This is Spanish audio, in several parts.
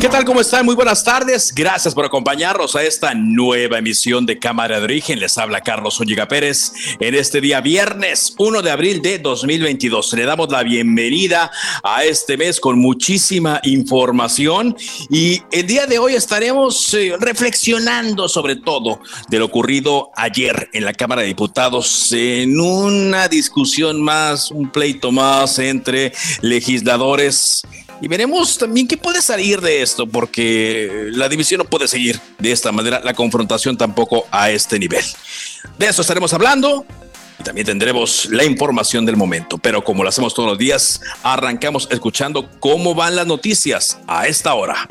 ¿Qué tal? ¿Cómo están? Muy buenas tardes. Gracias por acompañarnos a esta nueva emisión de Cámara de Origen. Les habla Carlos Zúñiga Pérez en este día viernes 1 de abril de 2022. Le damos la bienvenida a este mes con muchísima información y el día de hoy estaremos eh, reflexionando sobre todo de lo ocurrido ayer en la Cámara de Diputados en una discusión más, un pleito más entre legisladores y veremos también qué puede salir de esto, porque la división no puede seguir de esta manera, la confrontación tampoco a este nivel. De eso estaremos hablando y también tendremos la información del momento. Pero como lo hacemos todos los días, arrancamos escuchando cómo van las noticias a esta hora.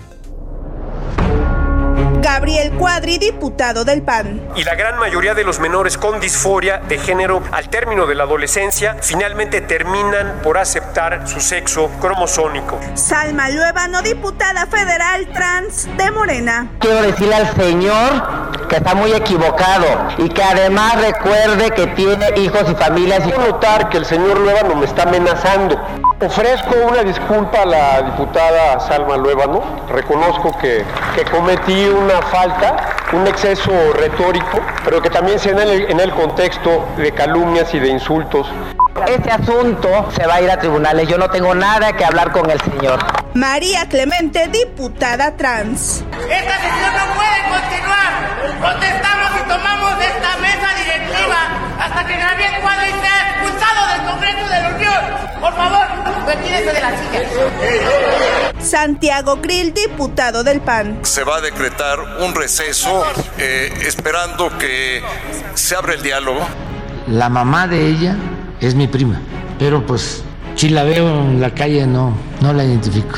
Gabriel Cuadri, diputado del PAN. Y la gran mayoría de los menores con disforia de género al término de la adolescencia finalmente terminan por aceptar su sexo cromosómico. Salma Luevano, diputada federal trans de Morena. Quiero decirle al señor que está muy equivocado y que además recuerde que tiene hijos y familias. Y notar que el señor Luevano me está amenazando. Ofrezco una disculpa a la diputada Salma Luevano. Reconozco que, que cometí una falta, un exceso retórico, pero que también se en el, en el contexto de calumnias y de insultos. Este asunto se va a ir a tribunales. Yo no tengo nada que hablar con el señor. María Clemente, diputada trans. Esta sesión no puede continuar. Protestamos y tomamos esta mesa hasta que Gabriel Cuadri sea expulsado del Congreso de la Unión. Por favor, retírese de la silla. Santiago Grill, diputado del PAN. Se va a decretar un receso eh, esperando que se abra el diálogo. La mamá de ella es mi prima, pero pues si la veo en la calle no, no la identifico.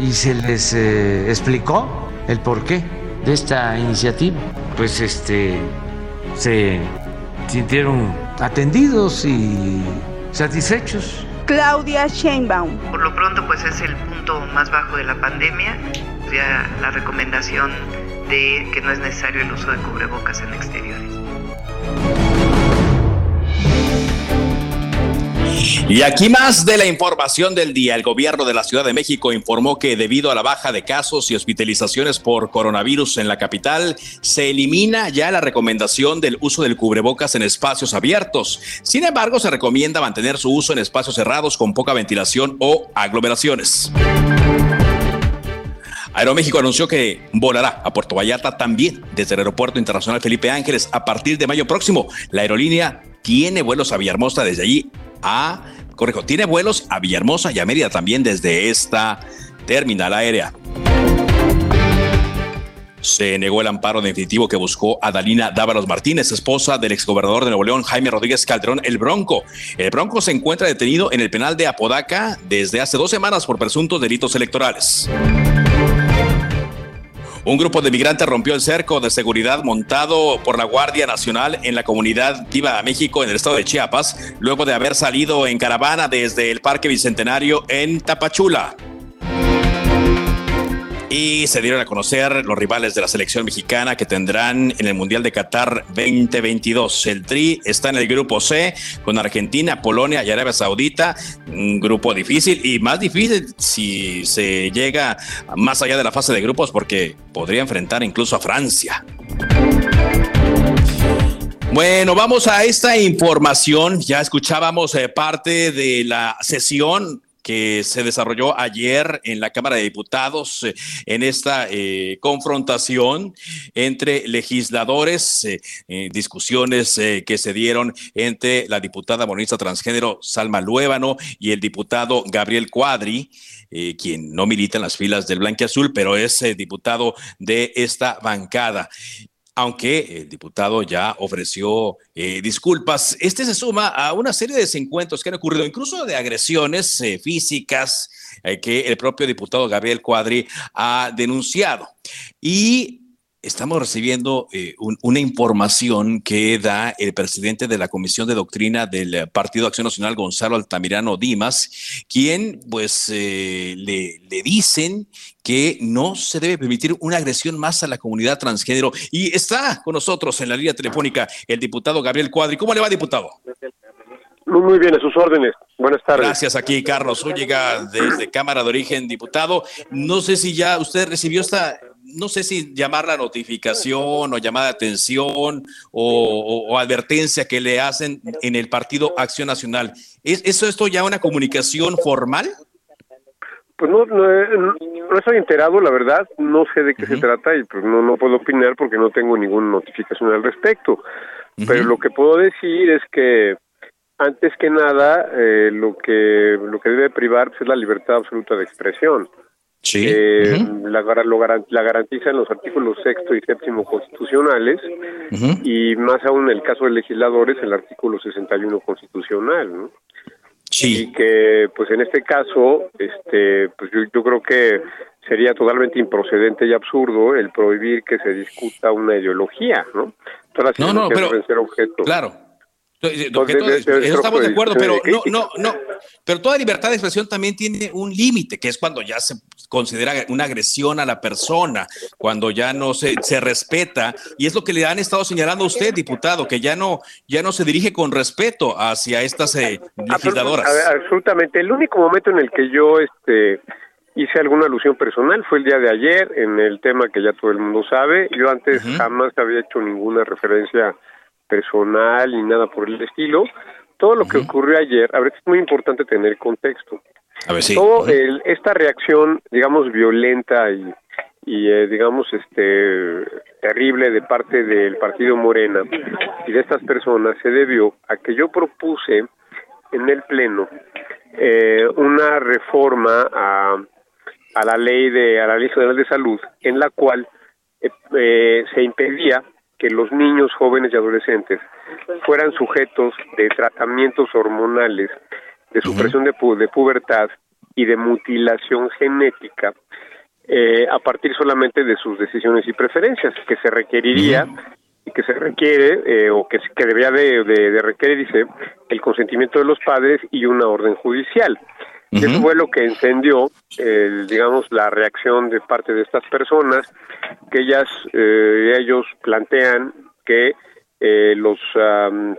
Y se les eh, explicó el porqué de esta iniciativa. Pues este se sintieron atendidos y satisfechos. Claudia Sheinbaum. Por lo pronto, pues es el punto más bajo de la pandemia. Ya la recomendación de que no es necesario el uso de cubrebocas en exteriores. Y aquí más de la información del día. El gobierno de la Ciudad de México informó que debido a la baja de casos y hospitalizaciones por coronavirus en la capital, se elimina ya la recomendación del uso del cubrebocas en espacios abiertos. Sin embargo, se recomienda mantener su uso en espacios cerrados con poca ventilación o aglomeraciones. Aeroméxico anunció que volará a Puerto Vallarta también desde el Aeropuerto Internacional Felipe Ángeles a partir de mayo próximo. La aerolínea tiene vuelos a Villahermosa desde allí a, tiene vuelos a Villahermosa y a Mérida también desde esta terminal aérea. Se negó el amparo definitivo que buscó a Dalina Dávalos Martínez, esposa del exgobernador de Nuevo León, Jaime Rodríguez Calderón, el Bronco. El Bronco se encuentra detenido en el penal de Apodaca desde hace dos semanas por presuntos delitos electorales. Un grupo de migrantes rompió el cerco de seguridad montado por la Guardia Nacional en la comunidad Viva México en el estado de Chiapas, luego de haber salido en caravana desde el Parque Bicentenario en Tapachula. Y se dieron a conocer los rivales de la selección mexicana que tendrán en el Mundial de Qatar 2022. El Tri está en el grupo C con Argentina, Polonia y Arabia Saudita. Un grupo difícil y más difícil si se llega más allá de la fase de grupos porque podría enfrentar incluso a Francia. Bueno, vamos a esta información. Ya escuchábamos eh, parte de la sesión que se desarrolló ayer en la Cámara de Diputados eh, en esta eh, confrontación entre legisladores, eh, discusiones que se dieron entre la diputada monista transgénero Salma Luébano y el diputado Gabriel Cuadri. quien no milita en las filas del Azul, pero es diputado de esta bancada aunque el diputado ya ofreció eh, disculpas. Este se suma a una serie de desencuentros que han ocurrido, incluso de agresiones eh, físicas eh, que el propio diputado Gabriel Cuadri ha denunciado. Y estamos recibiendo una información que da el presidente de la Comisión de Doctrina del Partido Acción Nacional, Gonzalo Altamirano Dimas, quien pues le, le dicen que no se debe permitir una agresión más a la comunidad transgénero. Y está con nosotros en la línea telefónica el diputado Gabriel Cuadri. ¿Cómo le va, diputado? Muy, bien, a sus órdenes. Buenas tardes. Gracias aquí, Carlos Úñiga, desde Cámara de Origen, diputado. No sé si ya usted recibió esta, no sé si llamar la notificación o llamada de atención o, advertencia que le hacen en el Partido Acción Nacional. ¿Es eso esto ya una comunicación formal? Pues no, no, estoy enterado, la verdad, no sé de qué se trata y pues no, no puedo opinar porque no tengo ninguna notificación al respecto. Pero lo que puedo decir es que antes que nada eh, lo que lo que debe privar pues, es la libertad absoluta de expresión. Sí. Eh, la, lo, la garantizan los artículos sexto y séptimo constitucionales y más aún en el caso de legisladores el artículo 61 constitucional, ¿no? Y que, pues en este caso, este, pues yo, creo que sería totalmente improcedente y absurdo el prohibir que se discuta una ideología, ¿no? no, no, pero, claro, estamos de acuerdo, pero no, no, no. Pero toda libertad de expresión también tiene un límite, que es cuando ya se considera una agresión a la persona, cuando ya no se, se respeta. Y es lo que le han estado señalando a usted, diputado, que ya no, ya no se dirige con respeto hacia estas eh, legisladoras. Absolutamente. El único momento en el que yo este, hice alguna alusión personal fue el día de ayer en el tema que ya todo el mundo sabe. Yo antes jamás había hecho ninguna referencia personal ni nada por el estilo. Todo lo que ocurrió ayer, a ver, es muy importante tener contexto. A ver, sí. Todo esta reacción, digamos, violenta y, y eh, digamos, este terrible de parte del partido Morena y de estas personas se debió a que yo propuse en el pleno eh, una reforma a, a la ley de a la ley federal de salud en la cual eh, se impedía que los niños, jóvenes y adolescentes fueran sujetos de tratamientos hormonales, de supresión de, de pubertad y de mutilación genética eh, a partir solamente de sus decisiones y preferencias, que se requeriría y que se requiere eh, o que, que debería de, de, requerirse el consentimiento de los padres y una orden judicial. Eso fue lo que encendió, digamos, la reacción de parte de estas personas, que ellas, eh, ellos plantean que eh, los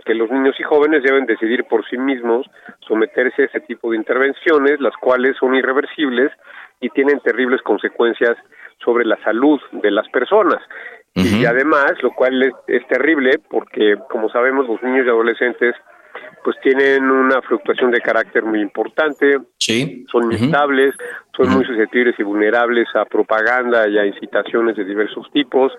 que los niños y jóvenes deben decidir por sí mismos someterse a ese tipo de intervenciones, las cuales son irreversibles y tienen terribles consecuencias sobre la salud de las personas. Y además, lo cual es, es terrible porque, como sabemos, los niños y adolescentes pues tienen una fluctuación de carácter muy importante, sí. son inestables, son muy susceptibles y vulnerables a propaganda y a incitaciones de diversos tipos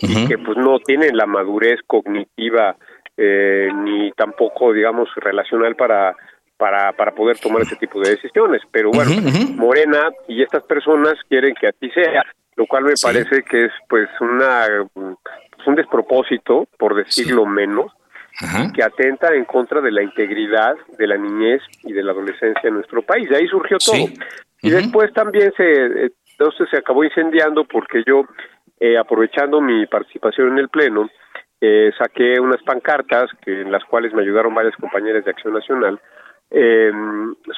y que pues no tienen la madurez cognitiva eh, ni tampoco digamos relacional para para, para poder tomar ese tipo de decisiones. Pero bueno, Morena y estas personas quieren que así sea, lo cual me parece que es pues una pues, un despropósito, por decirlo menos, que atenta en contra de la integridad de la niñez y de la adolescencia en nuestro país. De ahí surgió todo. Y después también se, entonces se acabó incendiando porque yo, eh, aprovechando mi participación en el Pleno, eh, saqué unas pancartas que, en las cuales me ayudaron varias compañeras de Acción Nacional, eh,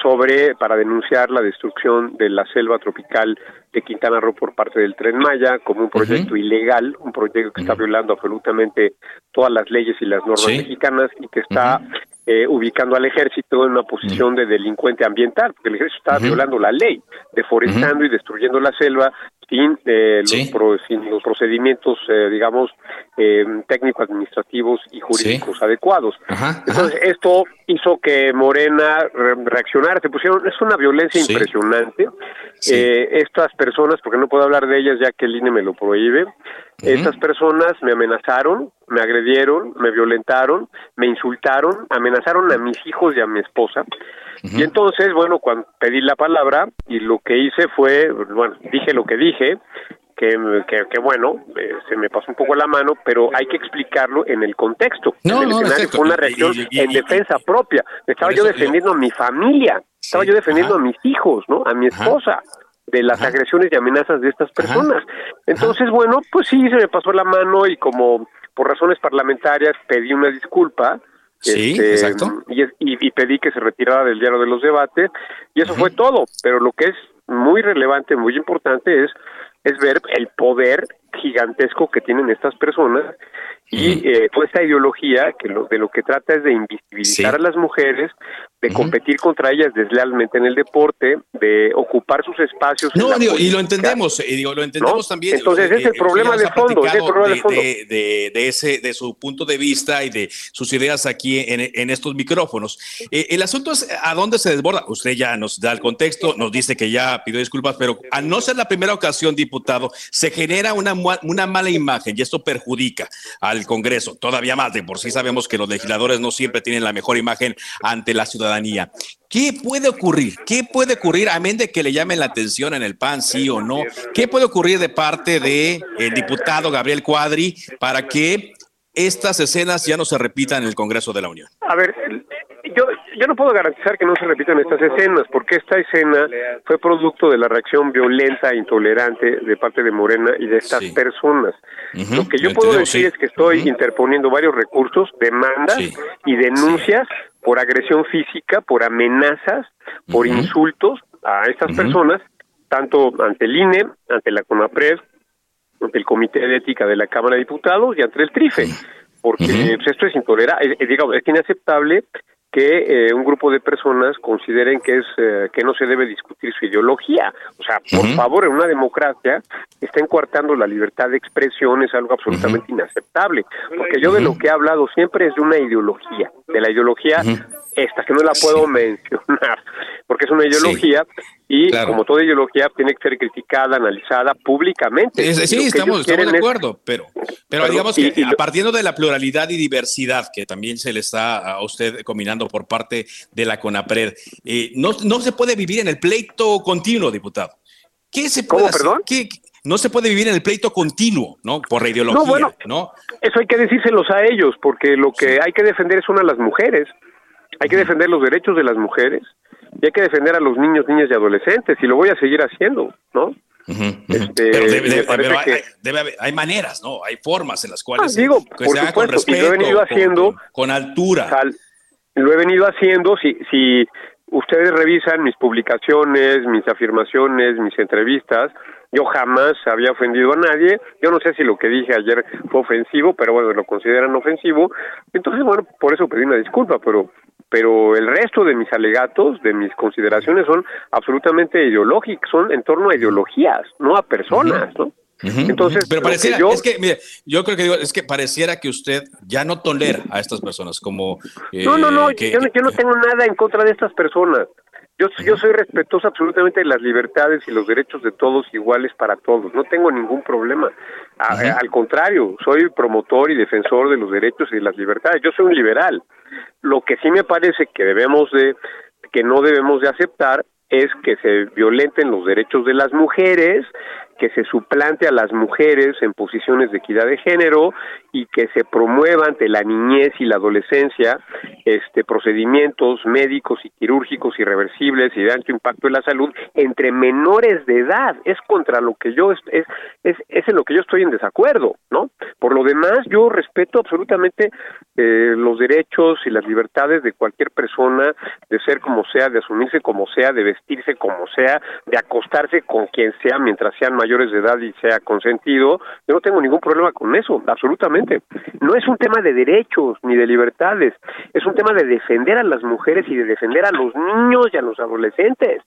sobre para denunciar la destrucción de la selva tropical de Quintana Roo por parte del Tren Maya como un proyecto ilegal, un proyecto que está violando absolutamente todas las leyes y las normas mexicanas y que está eh, ubicando al ejército en una posición de delincuente ambiental, porque el ejército está violando la ley, deforestando y destruyendo la selva sin, eh, los, pro- sin los procedimientos, eh, digamos, eh, técnico-administrativos y jurídicos adecuados. Entonces, esto hizo que Morena re- reaccionara, se pusieron, es una violencia Sí. impresionante. Eh, estas personas, porque no puedo hablar de ellas ya que el INE me lo prohíbe, estas personas me amenazaron, me agredieron, me violentaron, me insultaron, amenazaron a mis hijos y a mi esposa. Y entonces, bueno, cuando pedí la palabra y lo que hice fue, bueno, dije lo que dije, que, que, que bueno, eh, se me pasó un poco la mano, pero hay que explicarlo en el contexto. No, en el no, escenario fue una reacción y- y- en defensa propia. Estaba yo defendiendo a mi familia, estaba yo defendiendo a mis hijos, ¿no? A mi esposa de las agresiones y amenazas de estas personas. Entonces, bueno, pues sí, se me pasó la mano y como por razones parlamentarias pedí una disculpa. Sí, este, exacto. Y, es- y- y pedí que se retirara del diario de los debates y eso fue todo. Pero lo que es muy relevante, muy importante es es ver el poder gigantesco que tienen estas personas y eh, toda esta ideología que lo, de lo que trata es de invisibilizar a las mujeres, de competir contra ellas deslealmente en el deporte, de ocupar sus espacios. en No, la digo, y lo entendemos, y digo, lo entendemos ¿No? también. Entonces, eh, es el eh, problema de fondo, es el problema de fondo. de, de- de ese, de su punto de vista y de sus ideas aquí en, en estos micrófonos. Eh, el asunto es a dónde se desborda. Usted ya nos da el contexto, nos dice que ya pidió disculpas, pero al no ser la primera ocasión, diputado, se genera una, una mala imagen y esto perjudica al Congreso. Todavía más, de por sí sabemos que los legisladores no siempre tienen la mejor imagen ante la ciudadanía. ¿Qué puede ocurrir? ¿Qué puede ocurrir, amén de que le llamen la atención en el PAN, sí o no? ¿Qué puede ocurrir de parte del diputado Gabriel Cuadri para que estas escenas ya no se repitan en el Congreso de la Unión? A ver, yo, no puedo garantizar que no se repitan estas escenas, porque esta escena fue producto de la reacción violenta e intolerante de parte de Morena y de estas personas. Lo que yo puedo decir sí. es que estoy interponiendo varios recursos, demandas y denuncias por agresión física, por amenazas, por insultos a estas personas, tanto ante el INE, ante la CONAPRED, ante el Comité de Ética de la Cámara de Diputados y ante el TRIFE, porque pues, esto es intolerable, es, digamos, es inaceptable que eh, un grupo de personas consideren que es eh, que no se debe discutir su ideología. O sea, por favor, en una democracia está encuartando la libertad de expresión, es algo absolutamente inaceptable. Porque yo de lo que he hablado siempre es de una ideología, de la ideología esta, que no la puedo mencionar, porque es una ideología y como toda ideología tiene que ser criticada, analizada públicamente. Es- sí, estamos, estamos de es- acuerdo, pero, pero digamos y- que y lo- partiendo de la pluralidad y diversidad que también se le está a usted combinando por parte de la CONAPRED, eh, no, no se puede vivir en el pleito continuo, diputado. ¿Qué se puede ¿Cómo, hacer? perdón? ¿Qué- no se puede vivir en el pleito continuo, ¿no? Por la ideología, No, bueno, ¿no? Eso hay que decírselos a ellos, porque lo que hay que defender son a las mujeres. Hay que defender los derechos de las mujeres y hay que defender a los niños, niñas y adolescentes, y lo voy a seguir haciendo, ¿no? Este, Pero debe- me debe- parece pero hay, que- hay- debe haber- hay maneras, ¿no? Hay formas en las cuales Ah, digo, se, que por se supuesto, y respeto, lo he venido con- haciendo. con, con altura. Sal- lo he venido haciendo, si, si ustedes revisan mis publicaciones, mis afirmaciones, mis entrevistas, yo jamás había ofendido a nadie, yo no sé si lo que dije ayer fue ofensivo, pero bueno, lo consideran ofensivo, entonces bueno, por eso pedí una disculpa, pero pero el resto de mis alegatos, de mis consideraciones son absolutamente ideológicas, son en torno a ideologías, no a personas, ¿no? Entonces, pero que pareciera, yo- es que, mire, yo creo que digo, es que pareciera que usted ya no tolera a estas personas como... eh, No, no, no, que- yo, no- yo no tengo nada en contra de estas personas. Yo, yo soy respetuoso absolutamente de las libertades y los derechos de todos iguales para todos. No tengo ningún problema. A-. Al contrario, soy promotor y defensor de los derechos y de las libertades. Yo soy un liberal. Lo que sí me parece que debemos de, que no debemos de aceptar es que se violenten los derechos de las mujeres, que se suplante a las mujeres en posiciones de equidad de género y que se promueva ante la niñez y la adolescencia este procedimientos médicos y quirúrgicos irreversibles y de alto impacto en la salud entre menores de edad. Es contra lo que yo es es es, es en lo que yo estoy en desacuerdo no por lo demás yo respeto absolutamente eh, los derechos y las libertades de cualquier persona de ser como sea de asumirse como sea de vestirse como sea de acostarse con quien sea mientras sean mayores de edad y sea consentido yo no tengo ningún problema con eso absolutamente. No es un tema de derechos ni de libertades es un tema de defender a las mujeres y de defender a los niños y a los adolescentes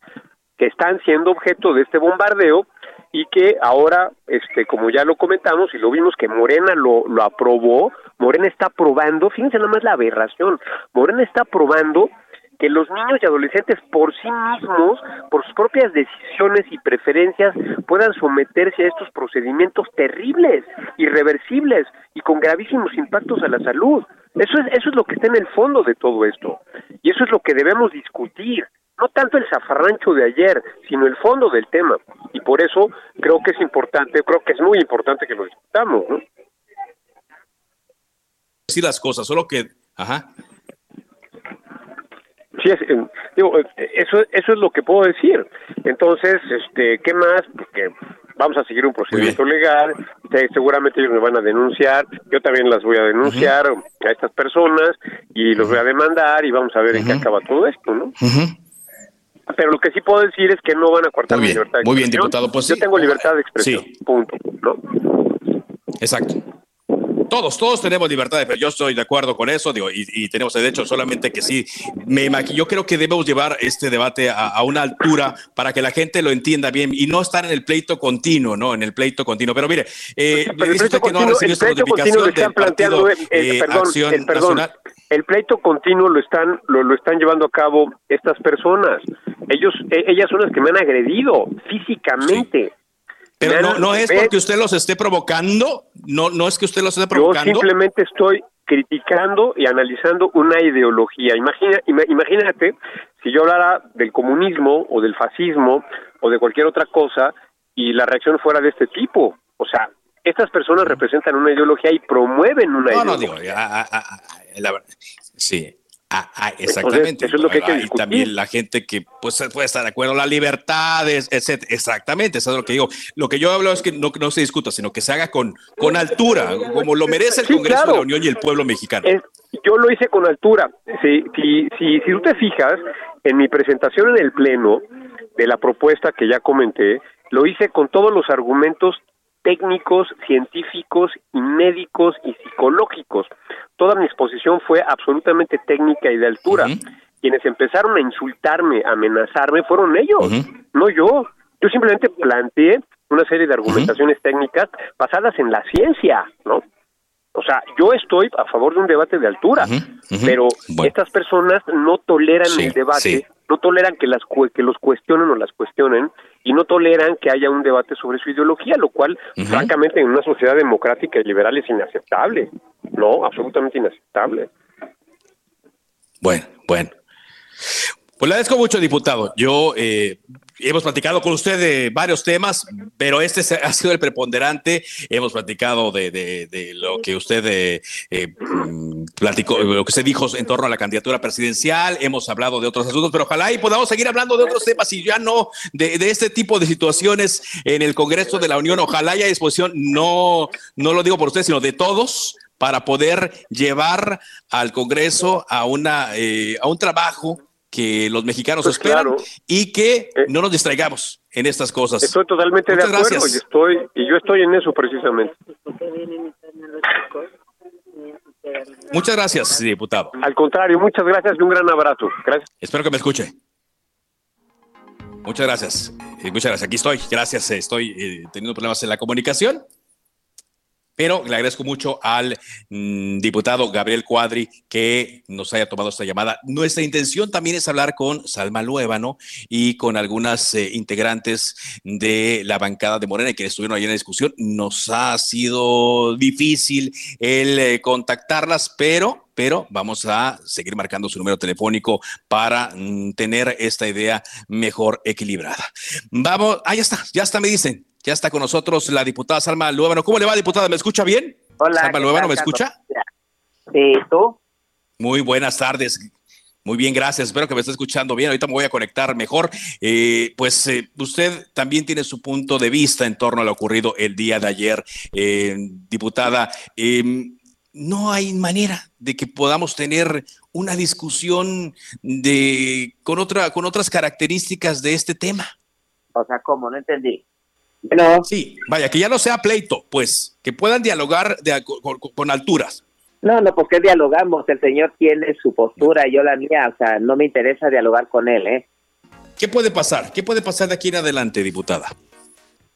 que están siendo objeto de este bombardeo y que ahora, este, como ya lo comentamos y lo vimos que Morena lo, lo aprobó, Morena está aprobando, fíjense nada más la aberración, Morena está aprobando que los niños y adolescentes por sí mismos, por sus propias decisiones y preferencias, puedan someterse a estos procedimientos terribles, irreversibles y con gravísimos impactos a la salud. Eso es, eso es lo que está en el fondo de todo esto. Y eso es lo que debemos discutir. No tanto el zafarrancho de ayer, sino el fondo del tema. Y por eso creo que es importante, creo que es muy importante que lo discutamos, ¿no? Sí, las cosas, solo que, ajá, Es, eh, digo, eso, eso es lo que puedo decir. Entonces, este, ¿qué más? Porque vamos a seguir un procedimiento legal, seguramente ellos me van a denunciar, yo también las voy a denunciar a estas personas y los voy a demandar y vamos a ver en qué acaba todo esto, ¿no? Pero lo que sí puedo decir es que no van a cortar mi libertad de Muy bien, diputado. Pues yo tengo libertad de expresión, punto, ¿no? Exacto. Todos, todos tenemos libertad, pero yo estoy de acuerdo con eso, digo, y, tenemos el derecho, solamente que sí, me, yo creo que debemos llevar este debate a, una altura para que la gente lo entienda bien y no estar en el pleito continuo, ¿no? En el pleito continuo. Pero mire, eh, el pleito continuo, el pleito continuo lo están planteando, el, eh, perdón, el, perdón, el pleito continuo lo están, lo, lo están llevando a cabo estas personas. Ellos, e, ellas son las que me han agredido físicamente. Pero no, no es porque usted los esté provocando, no, no es que usted los esté provocando. Yo simplemente estoy criticando y analizando una ideología. Imagina, imagínate si yo hablara del comunismo o del fascismo o de cualquier otra cosa y la reacción fuera de este tipo. O sea, estas personas representan una ideología y promueven una ideología. No, digo, la verdad, sí. Ah, ah, exactamente. eso es lo que hay que Y también la gente que pues puede estar de acuerdo, la libertad, etc. Exactamente, eso es lo que digo. Lo que yo hablo es que no, no se discuta, sino que se haga con, con altura, como lo merece el Congreso de la Unión y el pueblo mexicano. yo lo hice con altura. Si, si, si, si tú te fijas, en mi presentación en el Pleno de la propuesta que ya comenté, lo hice con todos los argumentos técnicos, científicos y médicos y psicológicos. Toda mi exposición fue absolutamente técnica y de altura. Quienes empezaron a insultarme, a amenazarme, fueron ellos, no yo. Yo simplemente planteé una serie de argumentaciones técnicas basadas en la ciencia, ¿no? O sea, yo estoy a favor de un debate de altura, pero estas personas no toleran el debate, no toleran que, las, que los cuestionen o las cuestionen, y no toleran que haya un debate sobre su ideología, lo cual, francamente, en una sociedad democrática y liberal es inaceptable. No, absolutamente inaceptable. Bueno, bueno. Pues le agradezco mucho, diputado. Yo eh, hemos platicado con usted de varios temas, pero este ha sido el preponderante. Hemos platicado de, lo que usted eh, eh, platicó, lo que usted dijo en torno a la candidatura presidencial. Hemos hablado de otros asuntos, pero ojalá y podamos seguir hablando de otros temas y ya no de, este tipo de situaciones en el Congreso de la Unión. Ojalá haya disposición, no, no lo digo por usted, sino de todos para poder llevar al Congreso a, una, a un trabajo que los mexicanos pues esperan y que eh, no nos distraigamos en estas cosas. Estoy totalmente de acuerdo y estoy y yo estoy en eso precisamente. Muchas gracias, diputado. Al contrario, muchas gracias y un gran abrazo. Gracias. Espero que me escuche. Muchas gracias. Eh, muchas gracias. Aquí estoy. Gracias. Eh, estoy teniendo problemas en la comunicación. Pero le agradezco mucho al mm, diputado Gabriel Cuadri que nos haya tomado esta llamada. Nuestra intención también es hablar con Salma Luébano y con algunas eh, integrantes de la bancada de Morena que estuvieron ahí en la discusión. Nos ha sido difícil el eh, contactarlas, pero pero vamos a seguir marcando su número telefónico para mm, tener esta idea mejor equilibrada. Vamos, ahí está, ya está, me dicen. Ya está con nosotros la diputada Salma Luébano. ¿Cómo le va, diputada? ¿Me escucha bien? Hola. Salma Luébano, ¿me escucha? Sí, ¿tú? Muy buenas tardes. Muy bien, gracias. Espero que me esté escuchando bien. Ahorita me voy a conectar mejor. Eh, pues eh, usted también tiene su punto de vista en torno a lo ocurrido el día de ayer, eh, diputada. Em, no hay manera de que podamos tener una discusión de con otra con otras características de este tema. O sea, ¿cómo? No entendí. Sí, vaya, que ya no sea pleito, pues, que puedan dialogar con, alturas. No, no, porque dialogamos. El señor tiene su postura y yo la mía. O sea, no me interesa dialogar con él, ¿eh? ¿Qué puede pasar? ¿Qué puede pasar de aquí en adelante, diputada?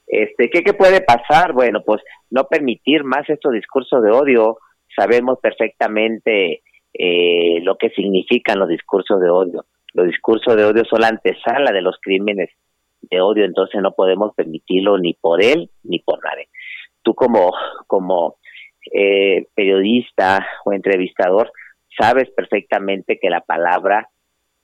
Este, ¿qué, ¿Qué puede pasar? Bueno, pues no permitir más estos discursos de odio. Sabemos perfectamente eh, lo que significan los discursos de odio. Los discursos de odio son la antesala de los crímenes de odio, entonces no podemos permitirlo ni por él ni por nadie. Tú como, como eh, periodista o entrevistador sabes perfectamente que la palabra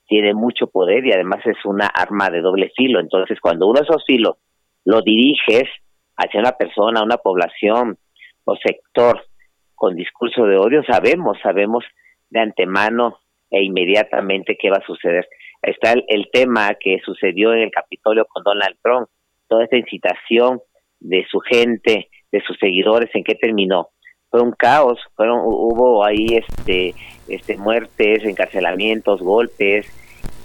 tiene mucho poder y además es una arma de doble filo. Entonces, cuando uno de esos filos lo diriges hacia una persona, una población o sector con discurso de odio, sabemos, sabemos de antemano e inmediatamente qué va a suceder. Está el, tema que sucedió en el Capitolio con Donald Trump, toda esta incitación de su gente, de sus seguidores, ¿en qué terminó? Fue un caos, fueron, hubo ahí este, este muertes, encarcelamientos, golpes,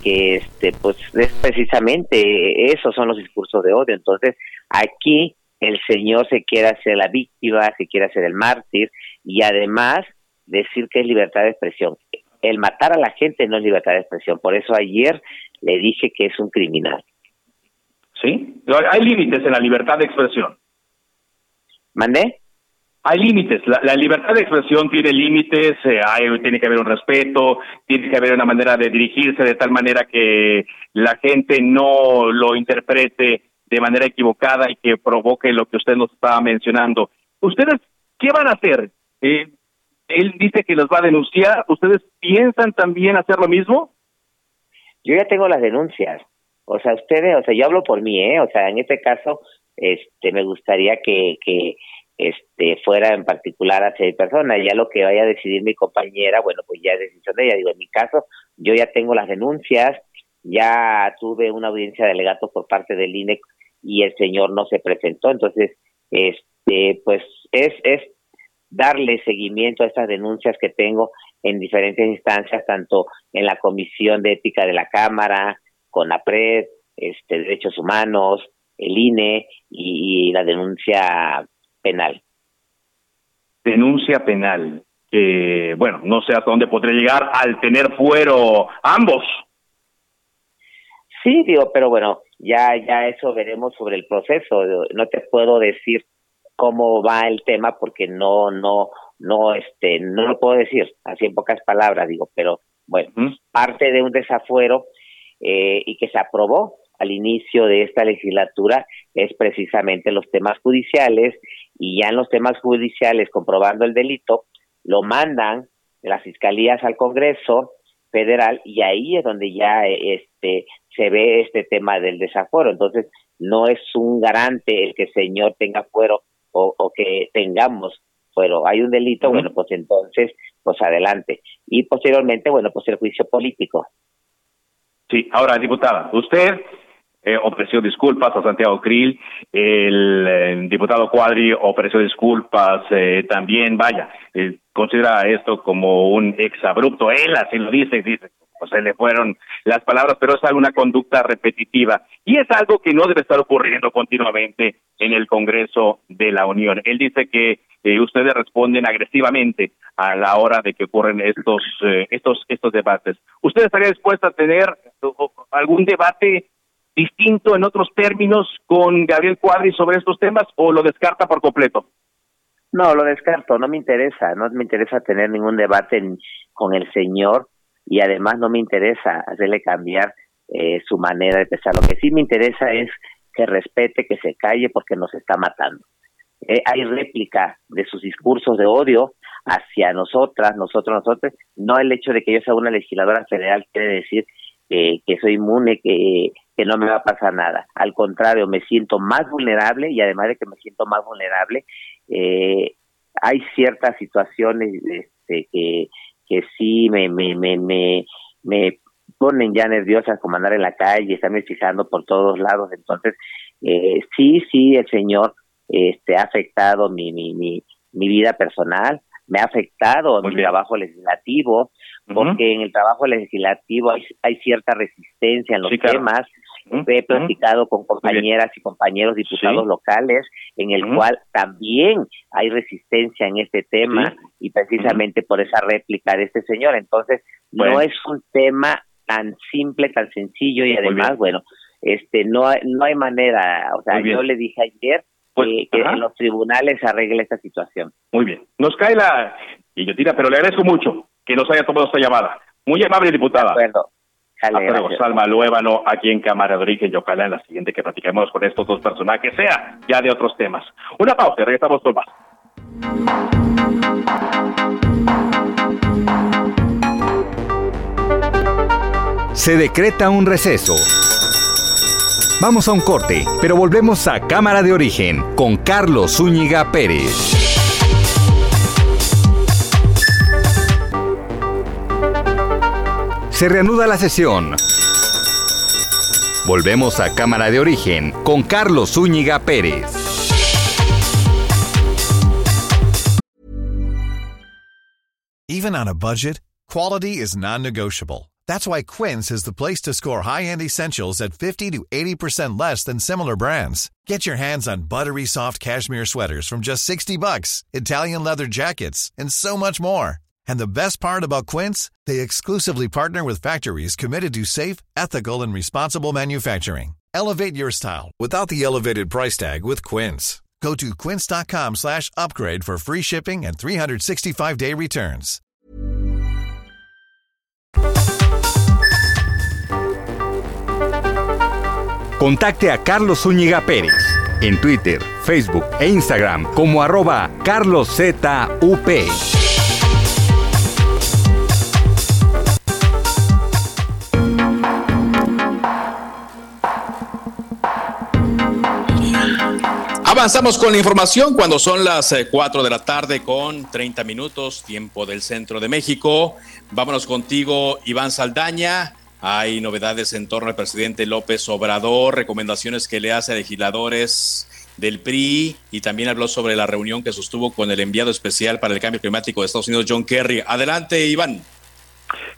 que este, pues es precisamente esos son los discursos de odio. Entonces, aquí el Señor se quiere hacer la víctima, se quiere hacer el mártir y además decir que es libertad de expresión. El matar a la gente no es libertad de expresión. Por eso ayer le dije que es un criminal. ¿Sí? Hay límites en la libertad de expresión. ¿Mandé? Hay límites. La, libertad de expresión tiene límites. Eh, hay, tiene que haber un respeto. Tiene que haber una manera de dirigirse de tal manera que la gente no lo interprete de manera equivocada y que provoque lo que usted nos estaba mencionando. ¿Ustedes qué van a hacer? Eh, él dice que los va a denunciar. ¿Ustedes piensan también hacer lo mismo? Yo ya tengo las denuncias. O sea, ustedes, o sea, yo hablo por mí, ¿eh? O sea, en este caso, este, me gustaría que, que este, fuera en particular a seis personas. Ya lo que vaya a decidir mi compañera, bueno, pues ya es decisión de ella. Digo, en mi caso, yo ya tengo las denuncias, ya tuve una audiencia de alegatos por parte del INE y el señor no se presentó. Entonces, este, pues es, es darle seguimiento a estas denuncias que tengo en diferentes instancias, tanto en la Comisión de Ética de la Cámara, con la PRED, este, Derechos Humanos, el INE y, la denuncia penal. Denuncia penal. bueno, no sé hasta dónde podré llegar al tener fuero ambos. Sí, digo, pero bueno, ya ya eso veremos sobre el proceso. No te puedo decir cómo va el tema porque no no no este no lo puedo decir así en pocas palabras digo pero bueno parte de un desafuero eh, y que se aprobó al inicio de esta legislatura es precisamente los temas judiciales y ya en los temas judiciales comprobando el delito lo mandan las fiscalías al Congreso federal y ahí es donde ya este se ve este tema del desafuero. Entonces no es un garante el que el señor tenga fuero o, que tengamos, pero hay un delito, bueno, pues entonces, pues adelante. Y posteriormente, bueno, pues el juicio político. Sí, ahora, diputada, usted eh, ofreció disculpas a Santiago Krill, el, eh, diputado Cuadri ofreció disculpas eh, también, vaya, eh, considera esto como un exabrupto, él así lo dice, dice, pues se le fueron las palabras, pero es alguna conducta repetitiva y es algo que no debe estar ocurriendo continuamente en el Congreso de la Unión. Él dice que eh, ustedes responden agresivamente a la hora de que ocurren estos eh, estos estos debates. ¿Usted estaría dispuesta a tener algún debate distinto en otros términos con Gabriel Cuadri sobre estos temas o lo descarta por completo? No, lo descarto, no me interesa, no me interesa tener ningún debate con el señor y además no me interesa hacerle cambiar eh, su manera de pensar. Lo que sí me interesa es que respete, que se calle porque nos está matando. Eh, hay réplica de sus discursos de odio hacia nosotras, nosotros, nosotros. No el hecho de que yo sea una legisladora federal quiere decir que soy inmune, que, que no me va a pasar nada. Al contrario, me siento más vulnerable y además de que me siento más vulnerable, eh, hay ciertas situaciones este, que, que sí me, me, me, me, me ponen ya nerviosas como andar en la calle, estarme fijando por todos lados. Entonces, eh, sí, sí, el Señor este, ha afectado mi, mi, mi, mi vida personal, me ha afectado mi trabajo legislativo, porque en el trabajo legislativo hay, hay cierta resistencia en los temas. He platicado con compañeras y compañeros diputados locales en el cual también hay resistencia en este tema y precisamente por esa réplica de este señor. Entonces, no es un tema tan simple, tan sencillo y además, bueno, este no hay, no hay manera, o sea, yo le dije ayer pues, que en los tribunales arregle esta situación. Muy bien. Nos cae la guillotina, pero le agradezco mucho que nos haya tomado esta llamada. Muy amable, diputada. De acuerdo. Hasta luego, Salma Luébano, aquí en Cámara de Origen y ojalá en la siguiente que platiquemos con estos dos personajes, sea ya de otros temas. Una pausa, regresamos con más. Se decreta un receso. Vamos a un corte, pero volvemos a Cámara de Origen con Carlos Zúñiga Pérez. Se reanuda la sesión. Volvemos a Cámara de Origen con Carlos Zúñiga Pérez. Even on a budget, quality is non-negotiable. That's why Quince is the place to score high-end essentials at 50 to 80% less than similar brands. Get your hands on buttery soft cashmere sweaters from just 60 bucks, Italian leather jackets, and so much more. And the best part about Quince, they exclusively partner with factories committed to safe, ethical and responsible manufacturing. Elevate your style without the elevated price tag with Quince. Go to quince.com/upgrade for free shipping and 365-day returns. Contacte a Carlos Zúñiga Pérez en Twitter, Facebook e Instagram como carloszup. Avanzamos con la información cuando son las 4 eh, de la tarde con 30 minutos, tiempo del centro de México. Vámonos contigo, Iván Saldaña. Hay novedades en torno al presidente López Obrador, recomendaciones que le hace a legisladores del PRI y también habló sobre la reunión que sostuvo con el enviado especial para el cambio climático de Estados Unidos, John Kerry. Adelante, Iván.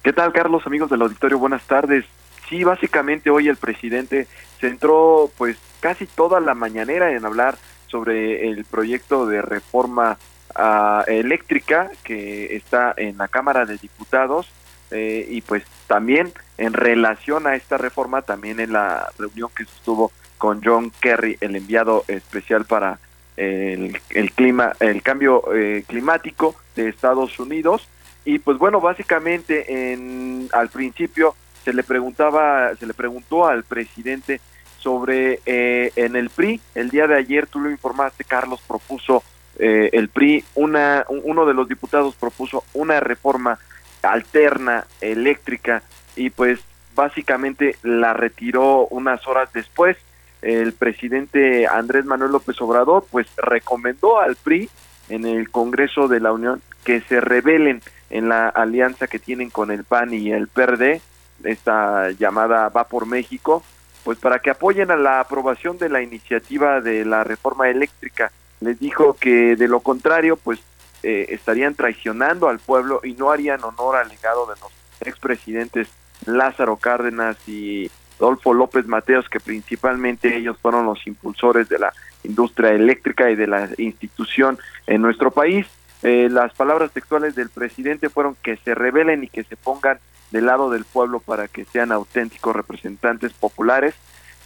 ¿Qué tal, Carlos, amigos del auditorio? Buenas tardes. Sí, básicamente hoy el presidente centró pues casi toda la mañanera en hablar sobre el proyecto de reforma uh, eléctrica que está en la Cámara de Diputados eh, y pues también en relación a esta reforma también en la reunión que estuvo con John Kerry, el enviado especial para el, el clima, el cambio eh, climático de Estados Unidos. Y pues bueno básicamente en al principio se le preguntaba, se le preguntó al presidente sobre eh, en el PRI, el día de ayer tú lo informaste, Carlos propuso eh, el PRI, una, uno de los diputados propuso una reforma alterna, eléctrica, y pues básicamente la retiró unas horas después. El presidente Andrés Manuel López Obrador pues recomendó al PRI en el Congreso de la Unión que se rebelen en la alianza que tienen con el PAN y el PRD, esta llamada Va por México, pues para que apoyen a la aprobación de la iniciativa de la reforma eléctrica. Les dijo que de lo contrario, pues eh, estarían traicionando al pueblo y no harían honor al legado de los expresidentes Lázaro Cárdenas y Adolfo López Mateos, que principalmente ellos fueron los impulsores de la industria eléctrica y de la institución en nuestro país. Eh, las palabras textuales del presidente fueron que se rebelen y que se pongan del lado del pueblo para que sean auténticos representantes populares.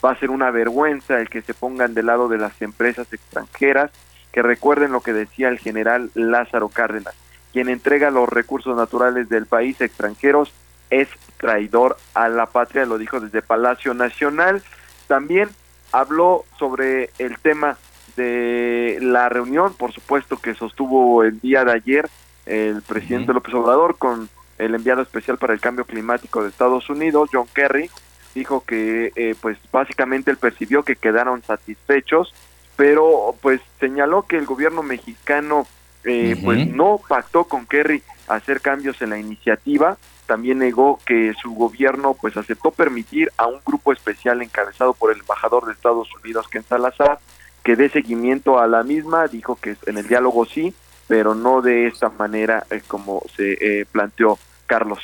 Va a ser una vergüenza el que se pongan del lado de las empresas extranjeras, que recuerden lo que decía el general Lázaro Cárdenas, quien entrega los recursos naturales del país a extranjeros es traidor a la patria, lo dijo desde Palacio Nacional. También habló sobre el tema de la reunión, por supuesto que sostuvo el día de ayer el presidente López Obrador con el enviado especial para el cambio climático de Estados Unidos, John Kerry, dijo que eh, pues básicamente él percibió que quedaron satisfechos, pero pues señaló que el gobierno mexicano eh, pues no pactó con Kerry hacer cambios en la iniciativa, también negó que su gobierno pues aceptó permitir a un grupo especial encabezado por el embajador de Estados Unidos, Ken Salazar, que dé seguimiento a la misma, dijo que en el diálogo sí, pero no de esta manera eh, como se planteó Carlos.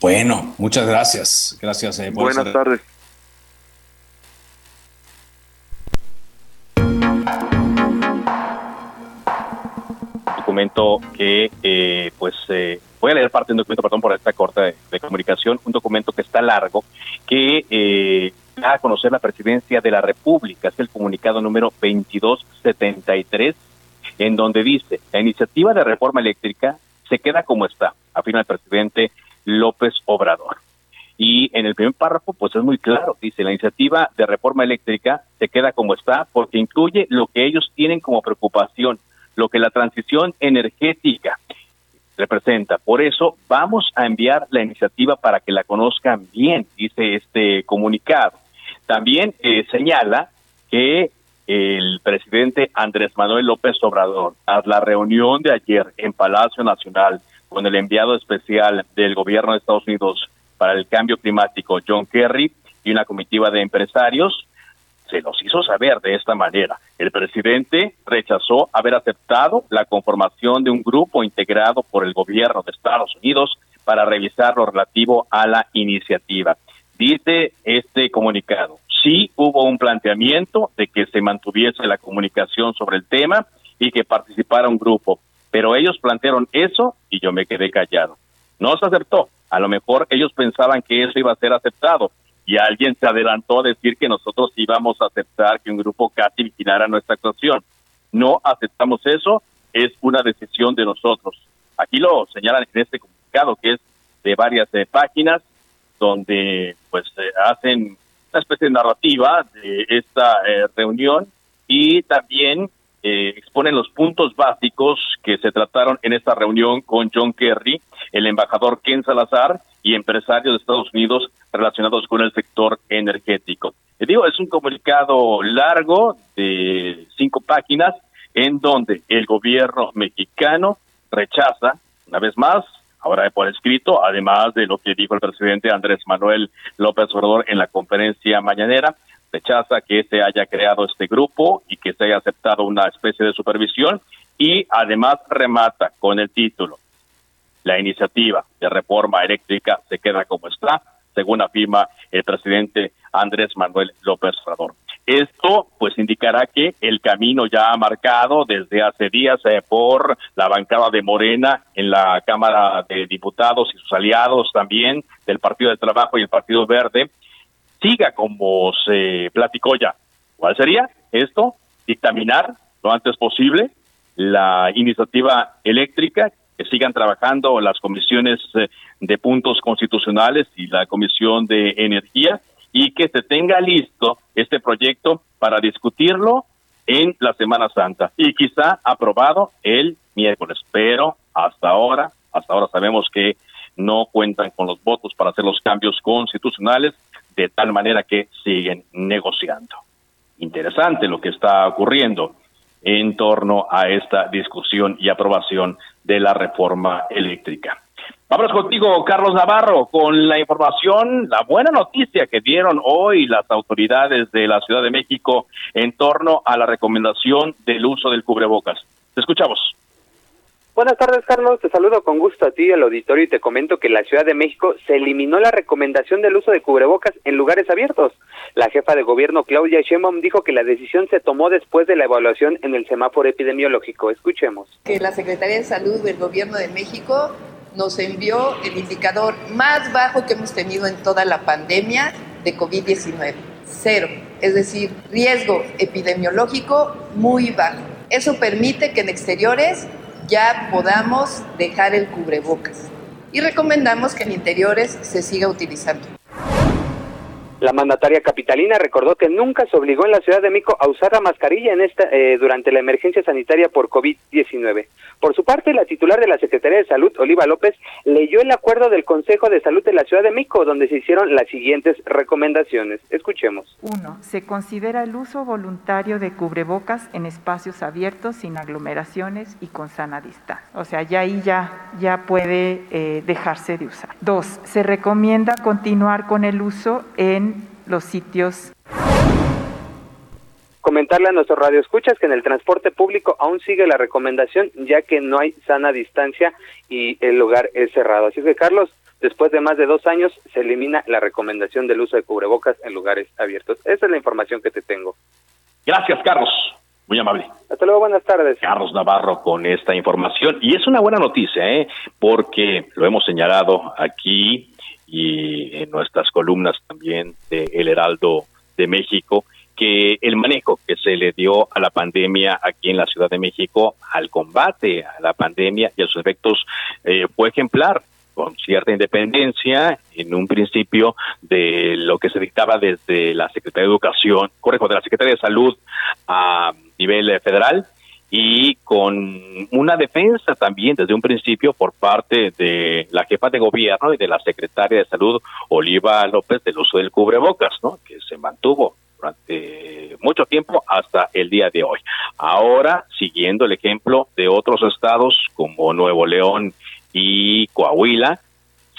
Bueno, muchas gracias. Gracias. Eh, Buenas tardes. documento que, eh, pues, eh, voy a leer parte de un documento, perdón por esta corta de, comunicación, un documento que está largo, que da a conocer la presidencia de la República, es el comunicado número 2273, en donde dice, la iniciativa de reforma eléctrica se queda como está, afirma el presidente López Obrador. Y en el primer párrafo, pues es muy claro, dice, la iniciativa de reforma eléctrica se queda como está porque incluye lo que ellos tienen como preocupación, lo que la transición energética representa. Por eso vamos a enviar la iniciativa para que la conozcan bien, dice este comunicado. También eh, señala que el presidente Andrés Manuel López Obrador, a la reunión de ayer en Palacio Nacional con el enviado especial del gobierno de Estados Unidos para el cambio climático, John Kerry, y una comitiva de empresarios, se los hizo saber de esta manera. El presidente rechazó haber aceptado la conformación de un grupo integrado por el gobierno de Estados Unidos para revisar lo relativo a la iniciativa. Dice este comunicado, sí hubo un planteamiento de que se mantuviese la comunicación sobre el tema y que participara un grupo, pero ellos plantearon eso y yo me quedé callado. No se aceptó. A lo mejor ellos pensaban que eso iba a ser aceptado, y alguien se adelantó a decir que nosotros íbamos a aceptar que un grupo casi vigilara nuestra actuación. No aceptamos eso, es una decisión de nosotros. Aquí lo señalan en este comunicado que es de varias eh, páginas donde pues eh, hacen una especie de narrativa de esta eh, reunión y también exponen los puntos básicos que se trataron en esta reunión con John Kerry, el embajador Ken Salazar y empresarios de Estados Unidos relacionados con el sector energético. Le digo, es un comunicado largo de cinco páginas en donde el gobierno mexicano rechaza, una vez más, ahora por escrito, además de lo que dijo el presidente Andrés Manuel López Obrador en la conferencia mañanera, rechaza que se haya creado este grupo y que se haya aceptado una especie de supervisión y además remata con el título la iniciativa de reforma eléctrica se queda como está, según afirma el presidente Andrés Manuel López Obrador. Esto pues indicará que el camino ya marcado desde hace días eh, por la bancada de Morena en la Cámara de Diputados y sus aliados también del Partido del Trabajo y el Partido Verde siga como se platicó ya. ¿Cuál sería esto? Dictaminar lo antes posible la iniciativa eléctrica que sigan trabajando las comisiones eh, de puntos constitucionales y la comisión de energía y que se tenga listo este proyecto para discutirlo en la Semana Santa y quizá aprobado el miércoles, pero hasta ahora, hasta ahora sabemos que no cuentan con los votos para hacer los cambios constitucionales de tal manera que siguen negociando. Interesante lo que está ocurriendo en torno a esta discusión y aprobación de la reforma eléctrica. Vamos contigo, Carlos Navarro, con la información, la buena noticia que dieron hoy las autoridades de la Ciudad de México en torno a la recomendación del uso del cubrebocas. Te escuchamos. Buenas tardes, Carlos. Te saludo con gusto a ti, al auditorio, y te comento que en la Ciudad de México se eliminó la recomendación del uso de cubrebocas en lugares abiertos. La jefa de gobierno, Claudia Sheinbaum, dijo que la decisión se tomó después de la evaluación en el semáforo epidemiológico. Escuchemos. Que la Secretaría de Salud del Gobierno de México nos envió el indicador más bajo que hemos tenido en toda la pandemia de COVID-19. Cero. Es decir, riesgo epidemiológico muy bajo. Eso permite que en exteriores ya podamos dejar el cubrebocas. Y recomendamos que en interiores se siga utilizando. La mandataria capitalina recordó que nunca se obligó en la Ciudad de México a usar la mascarilla en esta eh, durante la emergencia sanitaria por COVID-19. Por su parte, la titular de la Secretaría de Salud, Oliva López, leyó el acuerdo del Consejo de Salud de la Ciudad de México, donde se hicieron las siguientes recomendaciones. Escuchemos. Uno, se considera el uso voluntario de cubrebocas en espacios abiertos, sin aglomeraciones y con sana distancia. O sea, ya ahí ya, ya puede eh, dejarse de usar. Dos, se recomienda continuar con el uso en los sitios. Comentarle a nuestros radioescuchas que en el transporte público aún sigue la recomendación ya que no hay sana distancia y el lugar es cerrado. Así que Carlos, después de más de dos años se elimina la recomendación del uso de cubrebocas en lugares abiertos. Esa es la información que te tengo. Gracias, Carlos. Muy amable. Hasta luego, buenas tardes. Carlos Navarro con esta información. Y es una buena noticia, ¿eh? porque lo hemos señalado aquí y en nuestras columnas también de El Heraldo de México que el manejo que se le dio a la pandemia aquí en la Ciudad de México, al combate a la pandemia y a sus efectos, eh, fue ejemplar con cierta independencia en un principio de lo que se dictaba desde la Secretaría de Educación, correcto, de la Secretaría de Salud a nivel federal y con una defensa también desde un principio por parte de la jefa de gobierno y de la secretaria de salud Oliva López del uso del cubrebocas, ¿no? Que se mantuvo durante mucho tiempo hasta el día de hoy. Ahora, siguiendo el ejemplo de otros estados como Nuevo León y Coahuila,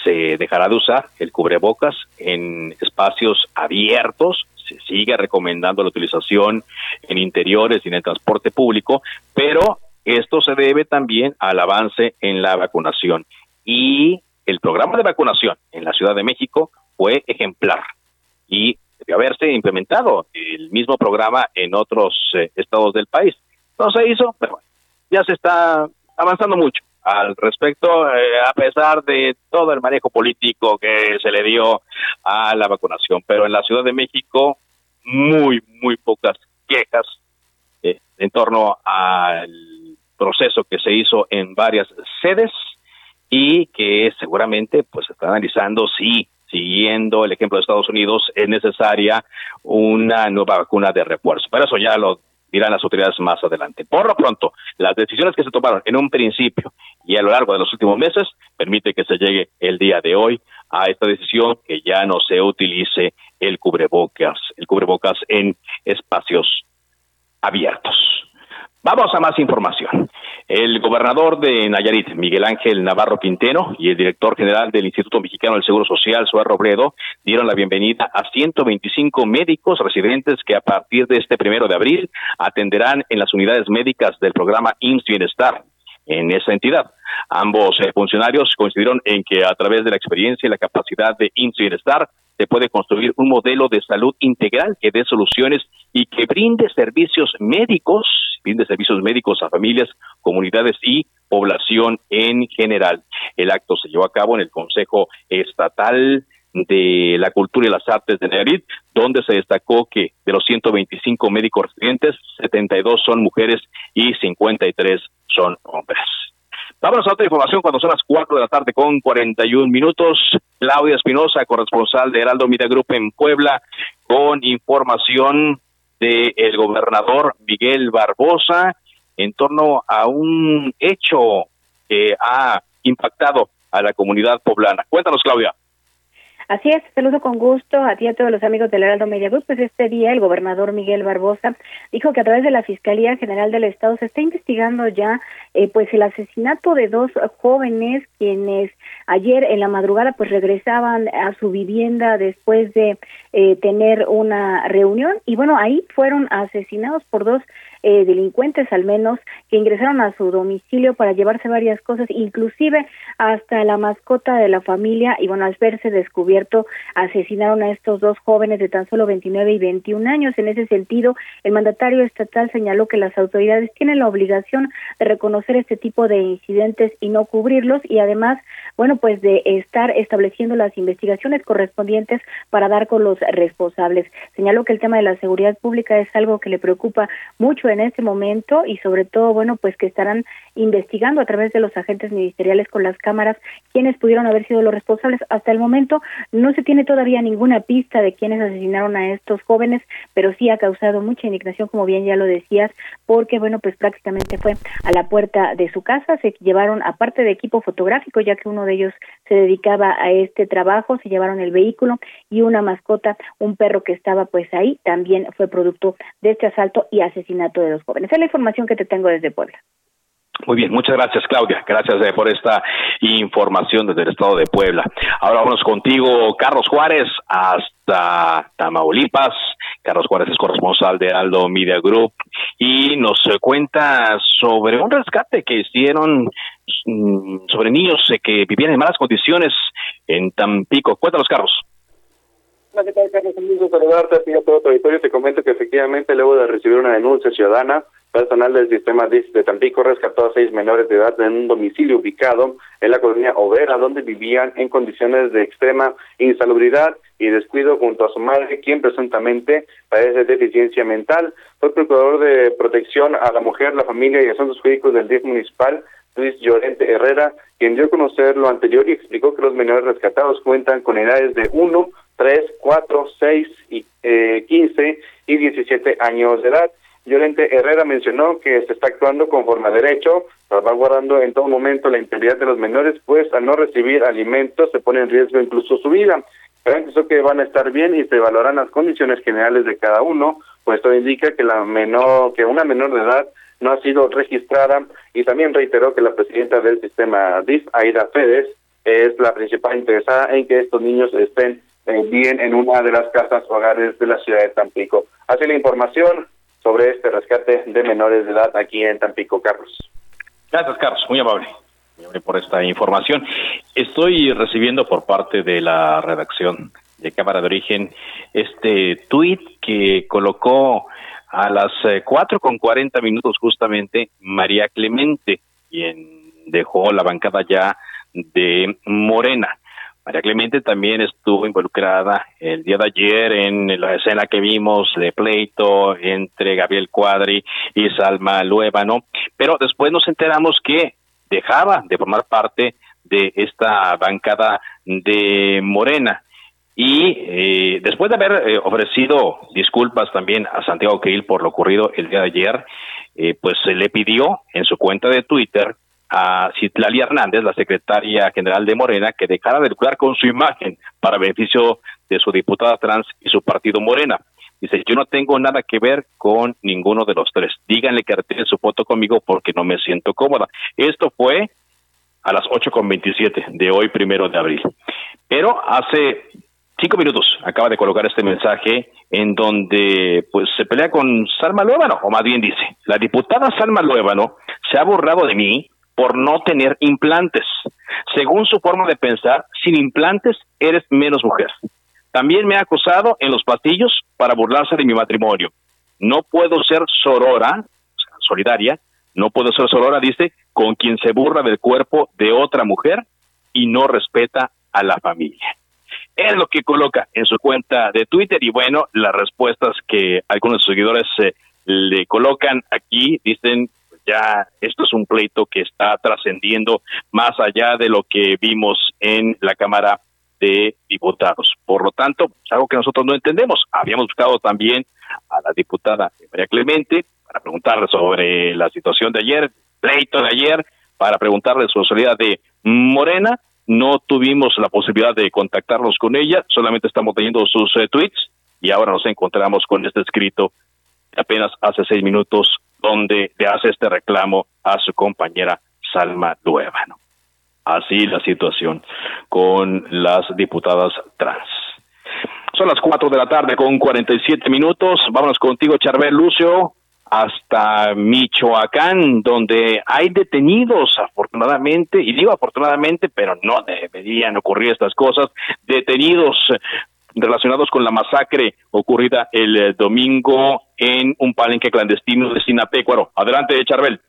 se dejará de usar el cubrebocas en espacios abiertos, se sigue recomendando la utilización en interiores y en el transporte público, pero esto se debe también al avance en la vacunación. Y el programa de vacunación en la Ciudad de México fue ejemplar y debió haberse implementado el mismo programa en otros eh, estados del país. No se hizo, pero bueno, ya se está avanzando mucho al respecto, eh, a pesar de todo el manejo político que se le dio a la vacunación. Pero en la Ciudad de México, muy, muy pocas quejas eh, en torno al proceso que se hizo en varias sedes y que seguramente pues está analizando si siguiendo el ejemplo de Estados Unidos es necesaria una nueva vacuna de refuerzo. Pero eso ya lo dirán las autoridades más adelante. Por lo pronto, las decisiones que se tomaron en un principio y a lo largo de los últimos meses permite que se llegue el día de hoy a esta decisión que ya no se utilice el cubrebocas, el cubrebocas en espacios abiertos. Vamos a más información. El gobernador de Nayarit, Miguel Ángel Navarro Quintero, y el director general del Instituto Mexicano del Seguro Social, Suárez Robledo, dieron la bienvenida a 125 médicos residentes que a partir de este primero de abril atenderán en las unidades médicas del programa IMSS Bienestar en esa entidad. Ambos eh, funcionarios coincidieron en que a través de la experiencia y la capacidad de IMSS Bienestar se puede construir un modelo de salud integral que dé soluciones y que brinde servicios médicos, brinde servicios médicos a familias, comunidades y población en general. El acto se llevó a cabo en el Consejo Estatal de la Cultura y las Artes de Nayarit, donde se destacó que de los 125 médicos residentes, 72 son mujeres y 53 son hombres. Vámonos a otra información cuando son las 4 de la tarde con 41 minutos. Claudia Espinosa, corresponsal de Heraldo Media Group en Puebla, con información del el gobernador Miguel Barbosa en torno a un hecho que ha impactado a la comunidad poblana. Cuéntanos, Claudia. Así es, saludo con gusto a ti y a todos los amigos del Heraldo Media Group. Pues este día el gobernador Miguel Barbosa dijo que a través de la Fiscalía General del Estado se está investigando ya eh, pues el asesinato de dos jóvenes quienes ayer en la madrugada pues regresaban a su vivienda después de eh, tener una reunión y bueno, ahí fueron asesinados por dos eh, delincuentes al menos que ingresaron a su domicilio para llevarse varias cosas, inclusive hasta la mascota de la familia y bueno, al verse descubierto asesinaron a estos dos jóvenes de tan solo 29 y 21 años. En ese sentido, el mandatario estatal señaló que las autoridades tienen la obligación de reconocer este tipo de incidentes y no cubrirlos y además, bueno, pues de estar estableciendo las investigaciones correspondientes para dar con los responsables. Señaló que el tema de la seguridad pública es algo que le preocupa mucho este momento y sobre todo, bueno, pues que estarán investigando a través de los agentes ministeriales con las cámaras quiénes pudieron haber sido los responsables. Hasta el momento no se tiene todavía ninguna pista de quiénes asesinaron a estos jóvenes, pero sí ha causado mucha indignación, como bien ya lo decías, porque, bueno, pues prácticamente fue a la puerta de su casa, se llevaron, aparte de equipo fotográfico, ya que uno de ellos se dedicaba a este trabajo, se llevaron el vehículo y una mascota, un perro que estaba pues ahí, también fue producto de este asalto y asesinato de los jóvenes. es la información que te tengo desde Puebla. Muy bien, muchas gracias Claudia, gracias eh, por esta información desde el estado de Puebla. Ahora vamos contigo, Carlos Juárez, hasta Tamaulipas. Carlos Juárez es corresponsal de Aldo Media Group y nos cuenta sobre un rescate que hicieron sobre niños que vivían en malas condiciones en Tampico. Cuéntanos, Carlos. Hola, ¿qué tal, Carlos? Un gusto saludarte a ti a todo tu auditorio. Te comento que efectivamente, luego de recibir una denuncia ciudadana, personal del sistema de Tampico rescató a seis menores de edad en un domicilio ubicado en la colonia Overa, donde vivían en condiciones de extrema insalubridad y descuido junto a su madre, quien presuntamente padece deficiencia mental. Fue procurador de protección a la mujer, la familia y asuntos jurídicos del DIF municipal, Luis Llorente Herrera, quien dio a conocer lo anterior y explicó que los menores rescatados cuentan con edades de 1, 3, 4, 6 y eh, 15 y 17 años de edad. Llorente Herrera mencionó que se está actuando conforme a derecho, salvaguardando en todo momento la integridad de los menores, pues al no recibir alimentos se pone en riesgo incluso su vida. Garantizó que van a estar bien y se valoran las condiciones generales de cada uno, pues esto indica que la menor, que una menor de edad no ha sido registrada y también reiteró que la presidenta del sistema DIF, Aida Férez, es la principal interesada en que estos niños estén eh, bien en una de las casas hogares de la ciudad de Tampico. Así la información sobre este rescate de menores de edad aquí en Tampico, Carlos. Gracias, Carlos. Muy amable por esta información. Estoy recibiendo por parte de la redacción de Cámara de Origen este tuit que colocó a las eh, cuatro con cuarenta minutos justamente María Clemente, quien dejó la bancada ya de Morena. María Clemente también estuvo involucrada el día de ayer en la escena que vimos de pleito entre Gabriel Cuadri y Salma Luébano, pero después nos enteramos que dejaba de formar parte de esta bancada de Morena. Y eh, después de haber eh, ofrecido disculpas también a Santiago Krill por lo ocurrido el día de ayer, eh, pues se le pidió en su cuenta de Twitter a Citlali Hernández, la secretaria general de Morena, que dejara de lucrar con su imagen para beneficio de su diputada trans y su partido Morena. Dice, yo no tengo nada que ver con ninguno de los tres. Díganle que retire su foto conmigo porque no me siento cómoda. Esto fue a las ocho con veintisiete de hoy, primero de abril. Pero hace cinco minutos acaba de colocar este mensaje en donde pues se pelea con Salma Luébano, o más bien dice, la diputada Salma Luébano se ha borrado de mí por no tener implantes. Según su forma de pensar, sin implantes eres menos mujer. También me ha acusado en los pasillos para burlarse de mi matrimonio. No puedo ser sorora, solidaria, no puedo ser sorora, dice, con quien se burla del cuerpo de otra mujer y no respeta a la familia. Es lo que coloca en su cuenta de Twitter y bueno, las respuestas que algunos seguidores eh, le colocan aquí dicen ya esto es un pleito que está trascendiendo más allá de lo que vimos en la Cámara de Diputados. Por lo tanto, es algo que nosotros no entendemos. Habíamos buscado también a la diputada María Clemente para preguntarle sobre la situación de ayer, pleito de ayer, para preguntarle sobre la de Morena. No tuvimos la posibilidad de contactarnos con ella, solamente estamos teniendo sus eh, tweets y ahora nos encontramos con este escrito apenas hace seis minutos donde le hace este reclamo a su compañera Salma Luébano. Así la situación con las diputadas trans. Son las cuatro de la tarde con 47 minutos. Vámonos contigo, Charbel Lucio, hasta Michoacán, donde hay detenidos, afortunadamente, y digo afortunadamente, pero no deberían ocurrir estas cosas, detenidos relacionados con la masacre ocurrida el eh, domingo en un palenque clandestino de Sinapecuaro. Adelante, Charbel.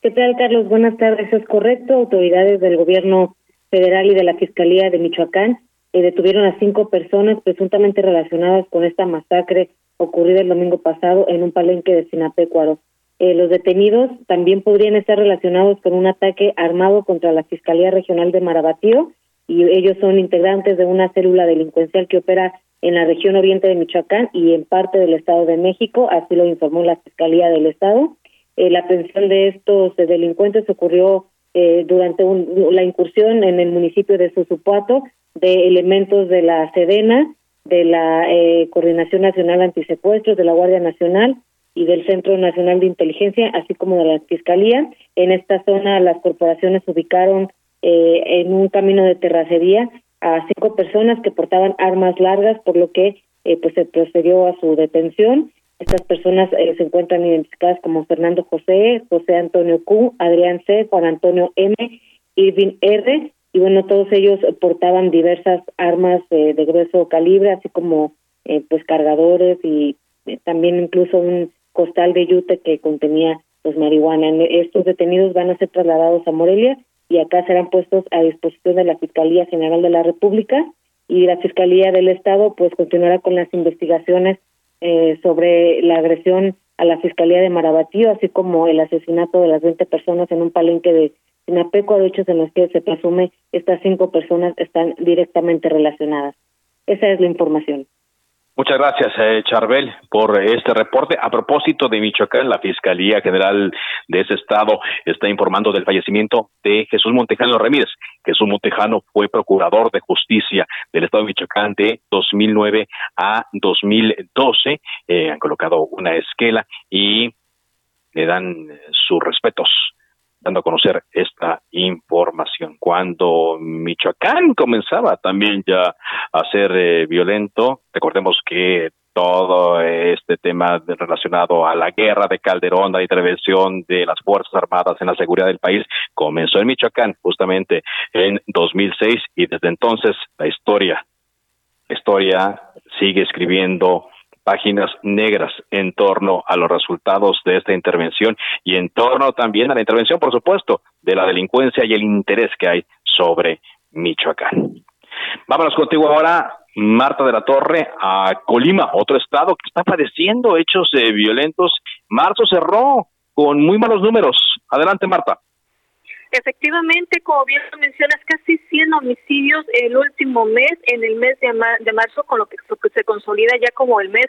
¿Qué tal, Carlos? Buenas tardes. Es correcto. Autoridades del gobierno federal y de la Fiscalía de Michoacán eh, detuvieron a cinco personas presuntamente relacionadas con esta masacre ocurrida el domingo pasado en un palenque de Sinapecuaro. Eh, los detenidos también podrían estar relacionados con un ataque armado contra la Fiscalía Regional de Marabatío y ellos son integrantes de una célula delincuencial que opera en la región oriente de Michoacán y en parte del Estado de México, así lo informó la Fiscalía del Estado. Eh, la aprehensión de estos delincuentes ocurrió eh, durante la incursión en el municipio de Susupuato de elementos de la Sedena, de la eh, Coordinación Nacional Antisecuestros, de la Guardia Nacional y del Centro Nacional de Inteligencia, así como de la Fiscalía. En esta zona las corporaciones ubicaron eh, en un camino de terracería a cinco personas que portaban armas largas, por lo que eh, pues se procedió a su detención. Estas personas eh, se encuentran identificadas como Fernando José, José Antonio Q, Adrián C, Juan Antonio M, Irvin R y bueno, todos ellos portaban diversas armas de grueso calibre, así como pues cargadores y también incluso un costal de yute que contenía pues marihuana. Estos detenidos van a ser trasladados a Morelia y acá serán puestos a disposición de la Fiscalía General de la República y la Fiscalía del Estado pues continuará con las investigaciones eh, sobre la agresión a la Fiscalía de Marabatío, así como el asesinato de las 20 personas en un palenque de Sinapeco, de hechos en los que se presume estas cinco personas están directamente relacionadas. Esa es la información. Muchas gracias, eh, Charbel, por este reporte. A propósito de Michoacán, la Fiscalía General de ese estado está informando del fallecimiento de Jesús Montejano Ramírez. Jesús Montejano fue procurador de justicia del estado de Michoacán de 2009 a 2012. Eh, han colocado una esquela y le dan sus respetos a conocer esta información. Cuando Michoacán comenzaba también ya a ser eh, violento, recordemos que todo este tema relacionado a la guerra de Calderón, la intervención de las Fuerzas Armadas en la seguridad del país, comenzó en Michoacán justamente en 2006 y desde entonces la historia, la historia sigue escribiendo páginas negras en torno a los resultados de esta intervención y en torno también a la intervención, por supuesto, de la delincuencia y el interés que hay sobre Michoacán. Vámonos contigo ahora, Marta de la Torre, a Colima, otro estado que está padeciendo hechos eh, violentos. Marzo cerró con muy malos números. Adelante, Marta. Efectivamente, como bien lo mencionas, casi 100 homicidios el último mes, en el mes de, de marzo, con lo que se consolida ya como el mes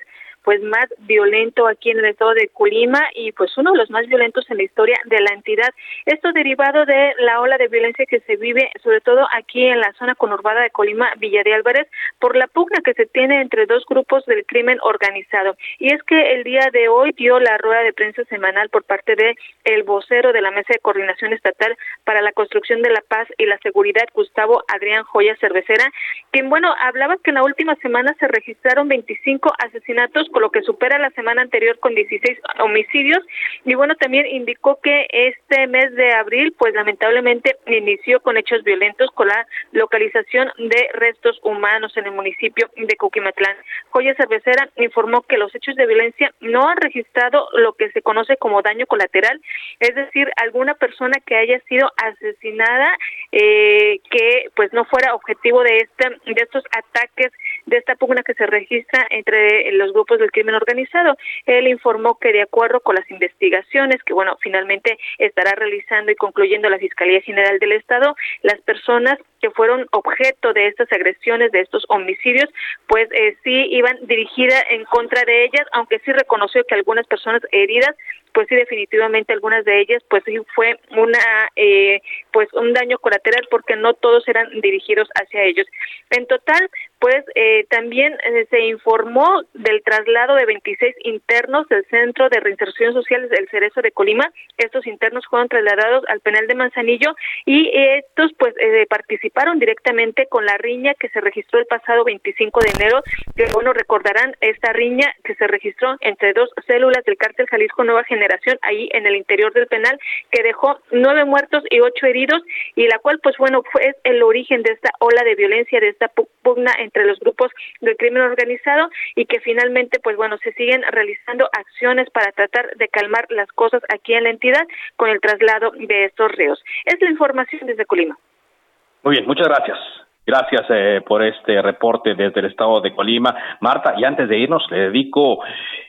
pues más violento aquí en el estado de Colima y pues uno de los más violentos en la historia de la entidad. Esto derivado de la ola de violencia que se vive sobre todo aquí en la zona conurbada de Colima, Villa de Álvarez, por la pugna que se tiene entre dos grupos del crimen organizado. Y es que el día de hoy dio la rueda de prensa semanal por parte de el vocero de la Mesa de Coordinación Estatal para la Construcción de la Paz y la Seguridad, Gustavo Adrián Joya Cervecera, quien bueno, hablaba que en la última semana se registraron 25 asesinatos lo que supera la semana anterior con 16 homicidios. Y bueno, también indicó que este mes de abril, pues lamentablemente inició con hechos violentos con la localización de restos humanos en el municipio de Coquimatlán. Joya Cervecera informó que los hechos de violencia no han registrado lo que se conoce como daño colateral, es decir, alguna persona que haya sido asesinada eh, que pues no fuera objetivo de este de estos ataques de esta pugna que se registra entre los grupos del crimen organizado. Él informó que de acuerdo con las investigaciones que, bueno, finalmente estará realizando y concluyendo la Fiscalía General del Estado, las personas que fueron objeto de estas agresiones, de estos homicidios, pues eh, sí iban dirigidas en contra de ellas, aunque sí reconoció que algunas personas heridas pues sí definitivamente algunas de ellas pues sí fue una eh, pues un daño colateral porque no todos eran dirigidos hacia ellos en total pues eh, también eh, se informó del traslado de 26 internos del Centro de Reinserción Social del Cerezo de Colima. Estos internos fueron trasladados al penal de Manzanillo y estos pues eh, participaron directamente con la riña que se registró el pasado 25 de enero. Que bueno, recordarán esta riña que se registró entre dos células del cártel Jalisco Nueva Generación ahí en el interior del penal que dejó nueve muertos y ocho heridos y la cual pues bueno fue el origen de esta ola de violencia, de esta pugna entre los grupos del crimen organizado y que finalmente, pues bueno, se siguen realizando acciones para tratar de calmar las cosas aquí en la entidad con el traslado de estos reos. Es la información desde Colima. Muy bien, muchas gracias. Gracias eh, por este reporte desde el estado de Colima. Marta, y antes de irnos, le dedico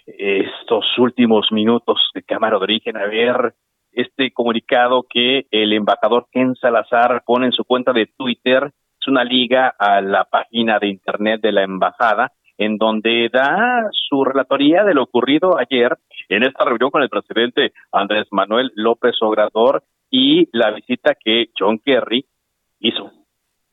estos últimos minutos de Cámara de Origen a ver este comunicado que el embajador Ken Salazar pone en su cuenta de Twitter una liga a la página de internet de la embajada en donde da su relatoría de lo ocurrido ayer en esta reunión con el presidente Andrés Manuel López Obrador y la visita que John Kerry hizo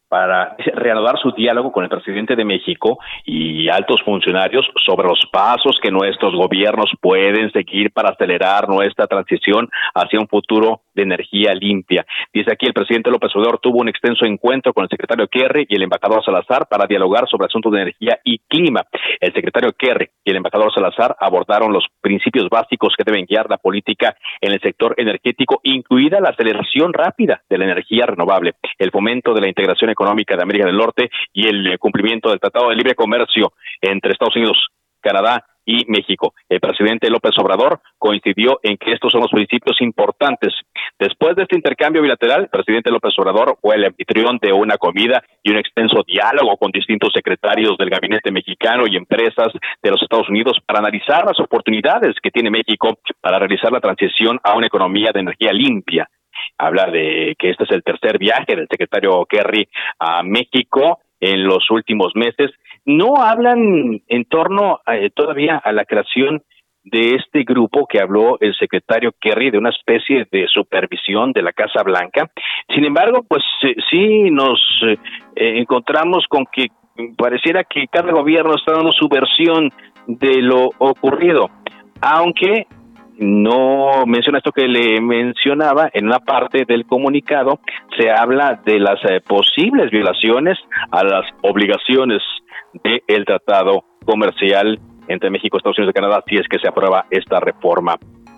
para reanudar su diálogo con el presidente de México y altos funcionarios sobre los pasos que nuestros gobiernos pueden seguir para acelerar nuestra transición hacia un futuro de energía limpia. Dice aquí el presidente López Obrador tuvo un extenso encuentro con el secretario Kerry y el embajador Salazar para dialogar sobre asuntos de energía y clima. El secretario Kerry y el embajador Salazar abordaron los principios básicos que deben guiar la política en el sector energético, incluida la aceleración rápida de la energía renovable, el fomento de la integración económica de América del Norte y el cumplimiento del Tratado de Libre Comercio entre Estados Unidos, Canadá y México. El presidente López Obrador coincidió en que estos son los principios importantes. Después de este intercambio bilateral, el presidente López Obrador fue el anfitrión de una comida y un extenso diálogo con distintos secretarios del gabinete mexicano y empresas de los Estados Unidos para analizar las oportunidades que tiene México para realizar la transición a una economía de energía limpia habla de que este es el tercer viaje del secretario Kerry a México en los últimos meses no hablan en torno eh, todavía a la creación de este grupo que habló el secretario Kerry de una especie de supervisión de la Casa Blanca. Sin embargo, pues eh, sí nos eh, encontramos con que pareciera que cada gobierno está dando su versión de lo ocurrido, aunque no menciona esto que le mencionaba, en una parte del comunicado se habla de las posibles violaciones a las obligaciones del tratado comercial entre México, Estados Unidos y Canadá si es que se aprueba esta reforma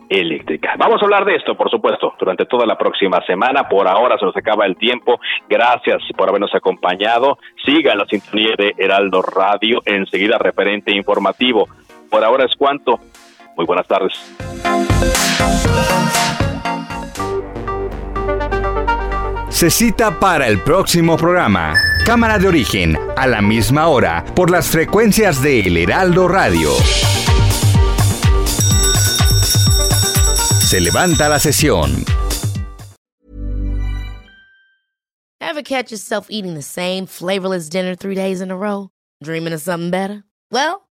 eléctrica. Vamos a hablar de esto, por supuesto, durante toda la próxima semana. Por ahora se nos acaba el tiempo. Gracias por habernos acompañado. Siga la sintonía de Heraldo Radio. Enseguida, referente informativo. Por ahora es cuanto. Muy buenas tardes. Se cita para el próximo programa. Cámara de origen, a la misma hora, por las frecuencias de El Heraldo Radio. Se levanta la sesión. Ever catch yourself eating the same flavorless dinner three days in a row? Dreaming of something better? Well,